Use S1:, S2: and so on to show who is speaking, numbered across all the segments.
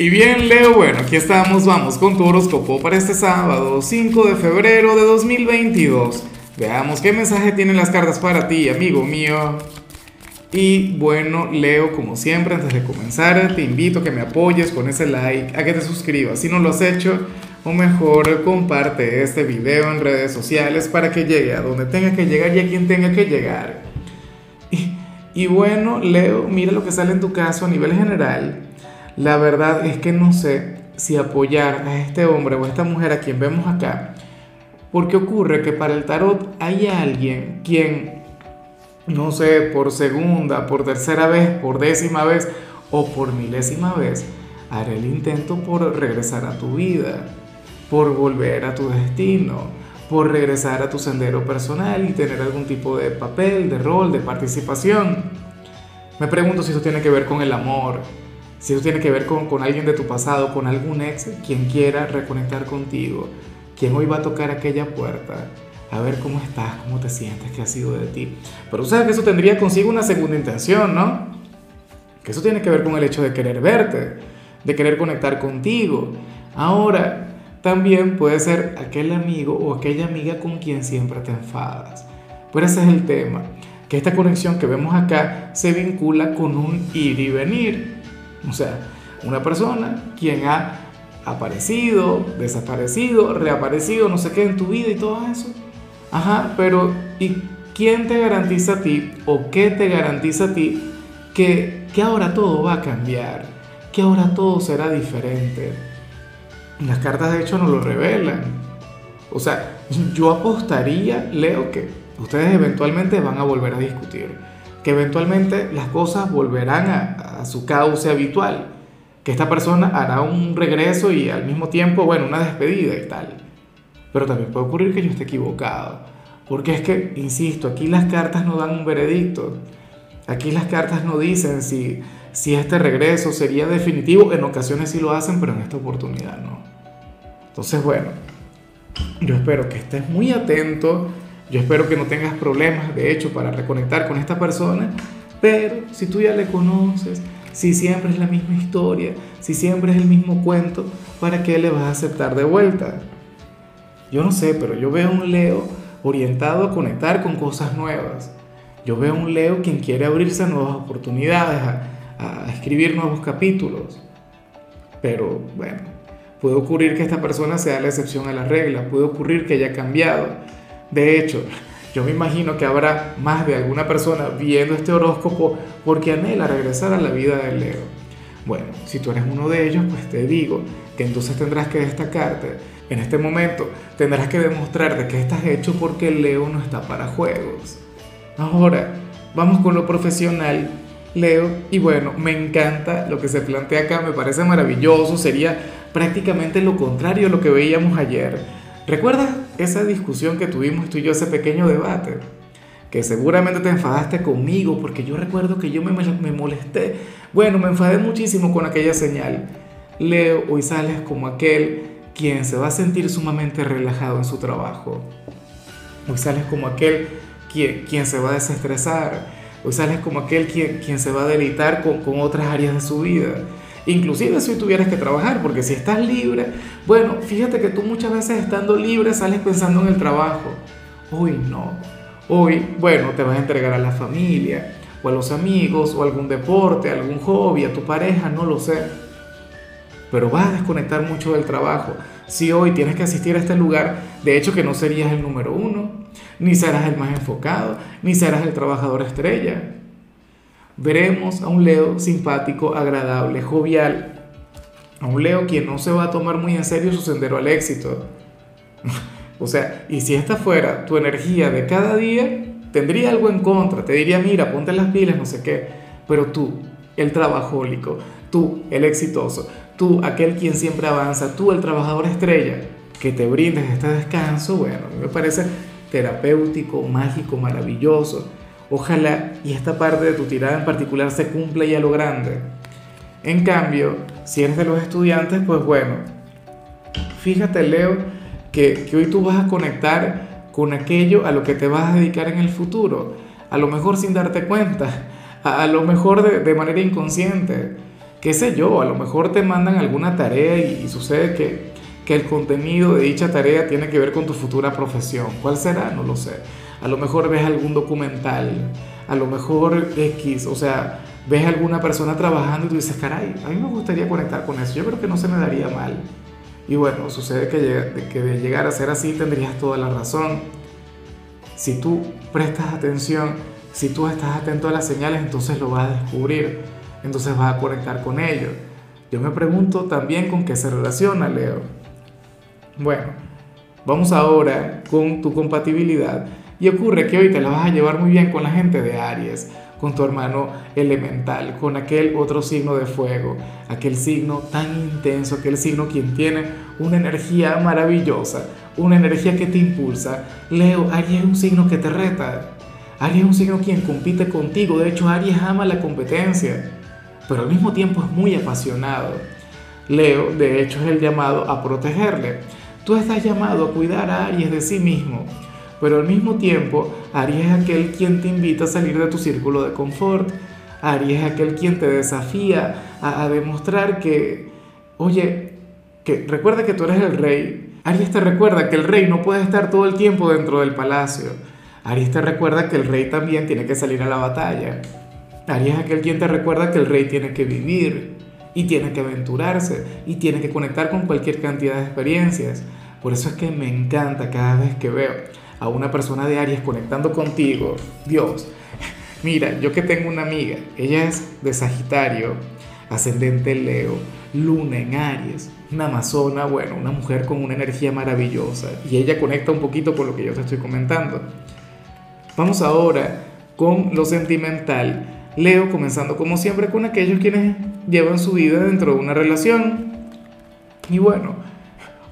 S1: Y bien, Leo, bueno, aquí estamos, vamos con tu horóscopo para este sábado, 5 de febrero de 2022. Veamos qué mensaje tienen las cartas para ti, amigo mío. Y bueno, Leo, como siempre, antes de comenzar, te invito a que me apoyes con ese like, a que te suscribas si no lo has hecho, o mejor comparte este video en redes sociales para que llegue a donde tenga que llegar y a quien tenga que llegar. Y, y bueno, Leo, mira lo que sale en tu caso a nivel general. La verdad es que no sé si apoyar a este hombre o a esta mujer a quien vemos acá, porque ocurre que para el tarot hay alguien quien, no sé, por segunda, por tercera vez, por décima vez o por milésima vez, hará el intento por regresar a tu vida, por volver a tu destino, por regresar a tu sendero personal y tener algún tipo de papel, de rol, de participación. Me pregunto si eso tiene que ver con el amor, si eso tiene que ver con, con alguien de tu pasado, con algún ex, quien quiera reconectar contigo, quien hoy va a tocar aquella puerta, a ver cómo estás, cómo te sientes, qué ha sido de ti. Pero sabes que eso tendría consigo una segunda intención, ¿no? Que eso tiene que ver con el hecho de querer verte, de querer conectar contigo. Ahora, también puede ser aquel amigo o aquella amiga con quien siempre te enfadas. Pero ese es el tema, que esta conexión que vemos acá se vincula con un ir y venir. O sea, una persona quien ha aparecido, desaparecido, reaparecido, no sé qué en tu vida y todo eso. Ajá, pero ¿y quién te garantiza a ti o qué te garantiza a ti que, que ahora todo va a cambiar? Que ahora todo será diferente. Las cartas de hecho nos lo revelan. O sea, yo apostaría, Leo, que ustedes eventualmente van a volver a discutir que eventualmente las cosas volverán a, a, su cauce habitual, que esta persona hará un regreso y al mismo tiempo, bueno, una despedida y tal. Pero también puede ocurrir que yo esté equivocado, porque es que, insisto, aquí las cartas no dan un veredicto, aquí las cartas no dicen si, si este regreso sería definitivo, en ocasiones sí lo hacen, pero en esta oportunidad no. Entonces, bueno, yo espero que estés muy atento yo espero que no tengas problemas, de hecho, para reconectar con esta persona, pero si tú ya le conoces, si siempre es la misma historia, si siempre es el mismo cuento, ¿para qué le vas a aceptar de vuelta? Yo no sé, pero yo veo un Leo orientado a conectar con cosas nuevas. Yo veo un Leo quien quiere abrirse a nuevas oportunidades, a, a escribir nuevos capítulos. Pero bueno, puede ocurrir que esta persona sea la excepción a la regla, puede ocurrir que haya cambiado de hecho, yo me imagino que habrá más de alguna persona viendo este horóscopo porque anhela regresar a la vida de Leo. Bueno, si tú eres uno de ellos, pues te digo que entonces tendrás que destacarte. En este momento tendrás que demostrarte que estás hecho porque Leo no está para juegos. Ahora, vamos con lo profesional, Leo. Y bueno, me encanta lo que se plantea acá, me parece maravilloso. Sería prácticamente lo contrario a lo que veíamos ayer ¿Recuerdas esa discusión que tuvimos tú y yo, ese pequeño debate? Que seguramente te enfadaste conmigo porque yo recuerdo que yo me, me molesté. Bueno, me enfadé muchísimo con aquella señal. Leo, hoy sales como aquel quien se va a sentir sumamente relajado en su trabajo. Hoy sales como aquel quien, quien se va a desestresar. Hoy sales como aquel quien, quien se va a deleitar con, con otras áreas de su vida inclusive si tuvieras que trabajar, porque si estás libre, bueno, fíjate que tú muchas veces estando libre sales pensando en el trabajo. Hoy no. Hoy, bueno, te vas a entregar a la familia, o a los amigos, o algún deporte, algún hobby, a tu pareja, no lo sé. Pero vas a desconectar mucho del trabajo. Si hoy tienes que asistir a este lugar, de hecho que no serías el número uno, ni serás el más enfocado, ni serás el trabajador estrella veremos a un Leo simpático, agradable, jovial, a un Leo quien no se va a tomar muy en serio su sendero al éxito. o sea, y si esta fuera tu energía de cada día, tendría algo en contra, te diría, mira, ponte las pilas, no sé qué, pero tú, el trabajólico, tú, el exitoso, tú, aquel quien siempre avanza, tú, el trabajador estrella, que te brindes este descanso, bueno, me parece terapéutico, mágico, maravilloso Ojalá y esta parte de tu tirada en particular se cumpla y a lo grande. En cambio, si eres de los estudiantes, pues bueno, fíjate Leo que, hoy tú vas a conectar con aquello a lo que te vas a dedicar en el futuro, a lo mejor sin darte cuenta, a, lo mejor de, manera inconsciente. qué sé yo, a lo mejor te mandan alguna tarea y, sucede que, que el contenido de dicha tarea tiene que ver con tu futura profesión. ¿Cuál será? No lo sé. A lo mejor ves algún documental, a lo mejor X, o sea, ves alguna persona trabajando y tú dices, caray, a mí me gustaría conectar con eso, yo creo que no se me daría mal. Y bueno, sucede que, que de llegar a ser así tendrías toda la razón. Si tú prestas atención, si tú estás atento a las señales, entonces lo vas a descubrir, entonces vas a conectar con ello. Yo me pregunto también con qué se relaciona, Leo. Bueno, vamos ahora con tu compatibilidad. Y ocurre que hoy te la vas a llevar muy bien con la gente de Aries con tu hermano elemental, con aquel otro signo de fuego, aquel signo tan intenso, aquel signo quien tiene una energía maravillosa, una energía que te impulsa. Leo, Aries es un signo que te reta. Aries es un signo quien compite contigo. De hecho, Aries ama la competencia, pero al mismo tiempo es muy apasionado. Leo, de hecho, es el llamado a protegerle. Tú estás llamado a cuidar a Aries de sí mismo pero al mismo tiempo, Aries es aquel quien te invita a salir de tu círculo de confort. Aries es aquel quien te desafía a, demostrar que, oye, que recuerda que tú eres el rey. Aries te recuerda que el rey no puede estar todo el tiempo dentro del palacio. Aries te recuerda que el rey también tiene que salir a la batalla. Aries es aquel quien te recuerda que el rey tiene que vivir y tiene que aventurarse y tiene que conectar con cualquier cantidad de experiencias. Por eso es que me encanta cada vez que veo a una persona de Aries conectando contigo, Dios, mira, yo que tengo una amiga, ella es de Sagitario, ascendente Leo, luna en Aries, una amazona, bueno, una mujer con una energía maravillosa, y ella conecta un poquito con lo que yo te estoy comentando. Vamos ahora con lo sentimental. Leo, comenzando como siempre con aquellos quienes llevan su vida dentro de una relación. Y bueno,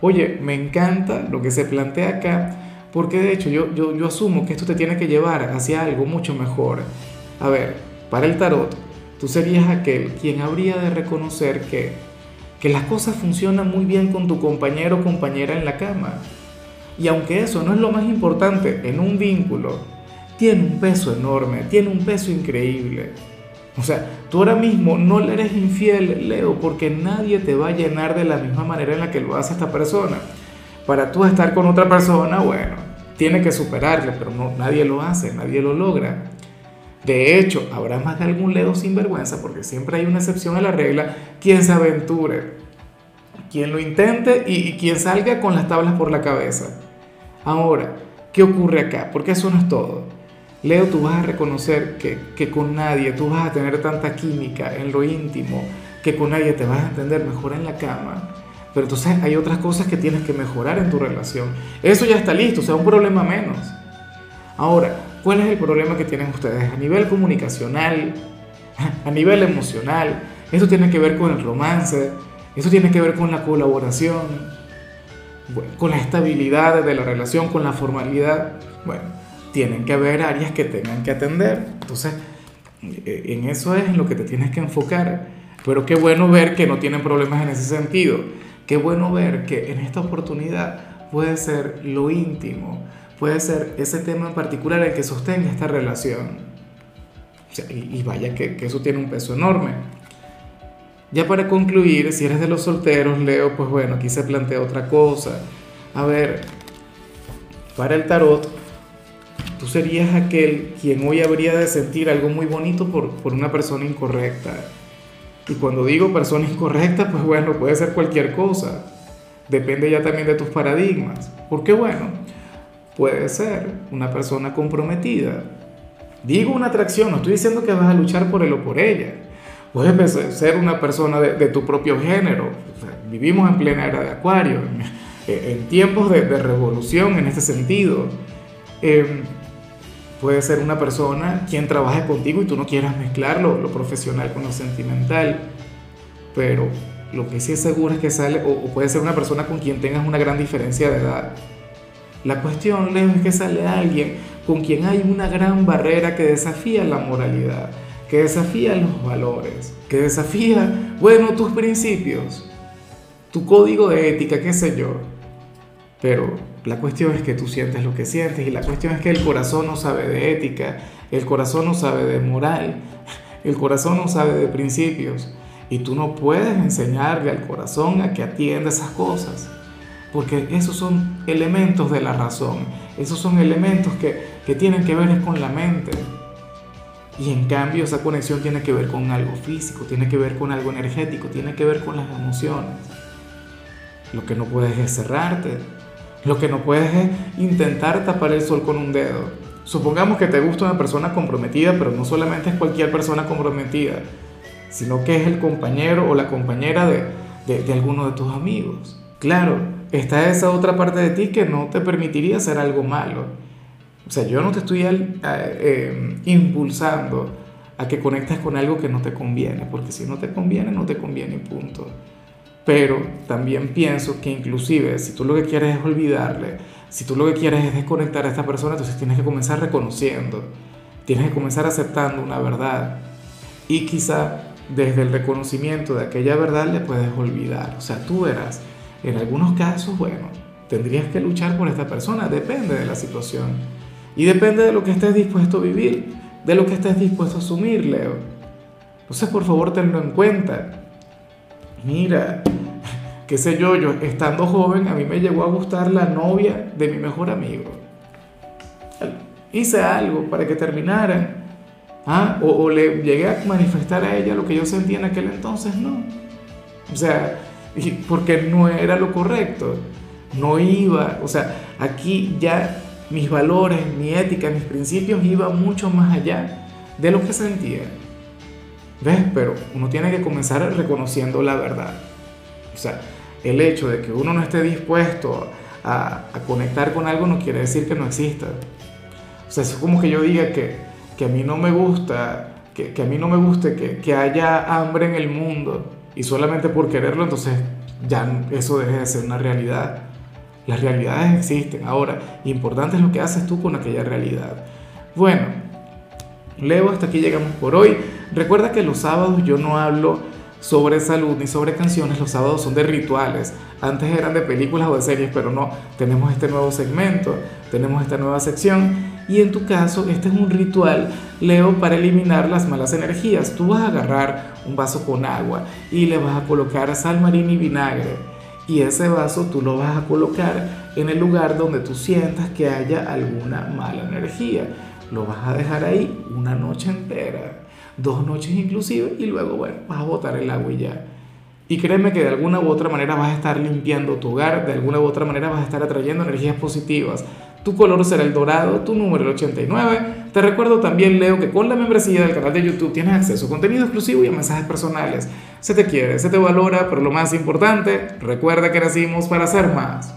S1: oye, me encanta lo que se plantea acá porque de hecho yo, yo, asumo que esto te tiene que llevar hacia algo mucho mejor. A ver, para el tarot, tú serías aquel quien habría de reconocer que, que las cosas funcionan muy bien con tu compañero o compañera en la cama. Y aunque eso no es lo más importante en un vínculo, tiene un peso enorme, tiene un peso increíble. O sea, tú ahora mismo no le eres infiel, Leo, porque nadie te va a llenar de la misma manera en la que lo hace esta persona. Para tú estar con otra persona, bueno, tiene que superarle, pero no, nadie lo hace, nadie lo logra. De hecho, habrá más de algún ledo sin vergüenza, porque siempre hay una excepción a la regla, quien se aventure, quien lo intente y, quien salga con las tablas por la cabeza. Ahora, ¿qué ocurre acá? Porque eso no es todo. Leo, tú vas a reconocer que, que con nadie tú vas a tener tanta química en lo íntimo, que con nadie te vas a entender mejor en la cama pero entonces hay otras cosas que tienes que mejorar en tu relación. Eso ya está listo, o sea, un problema menos. Ahora, ¿cuál es el problema que tienen ustedes? A nivel comunicacional, a nivel emocional, eso tiene que ver con el romance, eso tiene que ver con la colaboración, con la estabilidad de la relación, con la formalidad. Bueno, tienen que haber áreas que tengan que atender. Entonces, eh, en eso es en lo que te tienes que enfocar. Pero qué bueno ver que no tienen problemas en ese sentido. Qué bueno ver que en esta oportunidad puede ser lo íntimo, puede ser ese tema en particular el que sostenga esta relación. y, vaya que, que eso tiene un peso enorme. Ya para concluir, si eres de los solteros, Leo, pues bueno, aquí se plantea otra cosa. A ver, para el tarot, tú serías aquel quien hoy habría de sentir algo muy bonito por, por una persona incorrecta y cuando digo persona incorrecta, pues bueno, puede ser cualquier cosa. Depende ya también de tus paradigmas. Porque bueno, puede ser una persona comprometida. Digo una atracción, no estoy diciendo que vas a luchar por él o por ella. Puede ser una persona de, tu propio género. vivimos en plena era de Acuario, en, tiempos de, revolución en este sentido. Em, Puede ser una persona quien trabaje contigo y tú no quieras mezclar lo, profesional con lo sentimental. Pero lo que sí es seguro es que sale, o, puede ser una persona con quien tengas una gran diferencia de edad. La cuestión, Leo, es que sale alguien con quien hay una gran barrera que desafía la moralidad, que desafía los valores, que desafía, bueno, tus principios, tu código de ética, qué sé yo. Pero la cuestión es que tú sientes lo que sientes y la cuestión es que el corazón no sabe de ética, el corazón no sabe de moral, el corazón no sabe de principios. Y tú no puedes enseñarle al corazón a que atienda esas cosas, porque esos son elementos de la razón, esos son elementos que, que tienen que ver con la mente. Y en cambio esa conexión tiene que ver con algo físico, tiene que ver con algo energético, tiene que ver con las emociones. Lo que no puedes es cerrarte, lo que no puedes es intentar tapar el sol con un dedo. Supongamos que te gusta una persona comprometida, pero no solamente es cualquier persona comprometida, sino que es el compañero o la compañera de, de, alguno de tus amigos. Claro, está esa otra parte de ti que no te permitiría hacer algo malo. O sea, yo no te estoy eh, impulsando a que conectes con algo que no te conviene, porque si no te conviene, no te conviene, punto. Pero también pienso que inclusive si tú lo que quieres es olvidarle, si tú lo que quieres es desconectar a esta persona, entonces tienes que comenzar reconociendo, tienes que comenzar aceptando una verdad. Y quizá desde el reconocimiento de aquella verdad le puedes olvidar. O sea, tú verás, en algunos casos, bueno, tendrías que luchar por esta persona, depende de la situación. Y depende de lo que estés dispuesto a vivir, de lo que estés dispuesto a asumir, Leo. Entonces, por favor, tenlo en cuenta. Mira, qué sé yo, yo estando joven, a mí me llegó a gustar la novia de mi mejor amigo. Hice algo para que terminaran ¿Ah? O, le llegué a manifestar a ella lo que yo sentía en aquel entonces, no. O sea, porque no era lo correcto, no iba, o sea, aquí ya mis valores, mi ética, mis principios iban mucho más allá de lo que sentía. ¿Ves? Pero uno tiene que comenzar reconociendo la verdad. O sea, el hecho de que uno no esté dispuesto a, a conectar con algo no quiere decir que no exista. O sea, es como que yo diga que, que a mí no me gusta, que, que a mí no me guste que, que, haya hambre en el mundo y solamente por quererlo, entonces ya eso deje de ser una realidad. Las realidades existen. Ahora, importante es lo que haces tú con aquella realidad. Bueno, Leo, hasta aquí llegamos por hoy. Recuerda que los sábados yo no hablo sobre salud ni sobre canciones, los sábados son de rituales. Antes eran de películas o de series, pero no, tenemos este nuevo segmento, tenemos esta nueva sección y en tu caso, este es un ritual, Leo, para eliminar las malas energías. Tú vas a agarrar un vaso con agua y le vas a colocar sal marina y vinagre. Y ese vaso tú lo vas a colocar en el lugar donde tú sientas que haya alguna mala energía. Lo vas a dejar ahí una noche entera, dos noches inclusive, y luego, bueno, vas a botar el agua y ya. Y créeme que de alguna u otra manera vas a estar limpiando tu hogar, de alguna u otra manera vas a estar atrayendo energías positivas. Tu color será el dorado, tu número el 89. Te recuerdo también, Leo, que con la membresía del canal de YouTube tienes acceso a contenido exclusivo y a mensajes personales. Se te quiere, se te valora, pero lo más importante, recuerda que nacimos para ser más.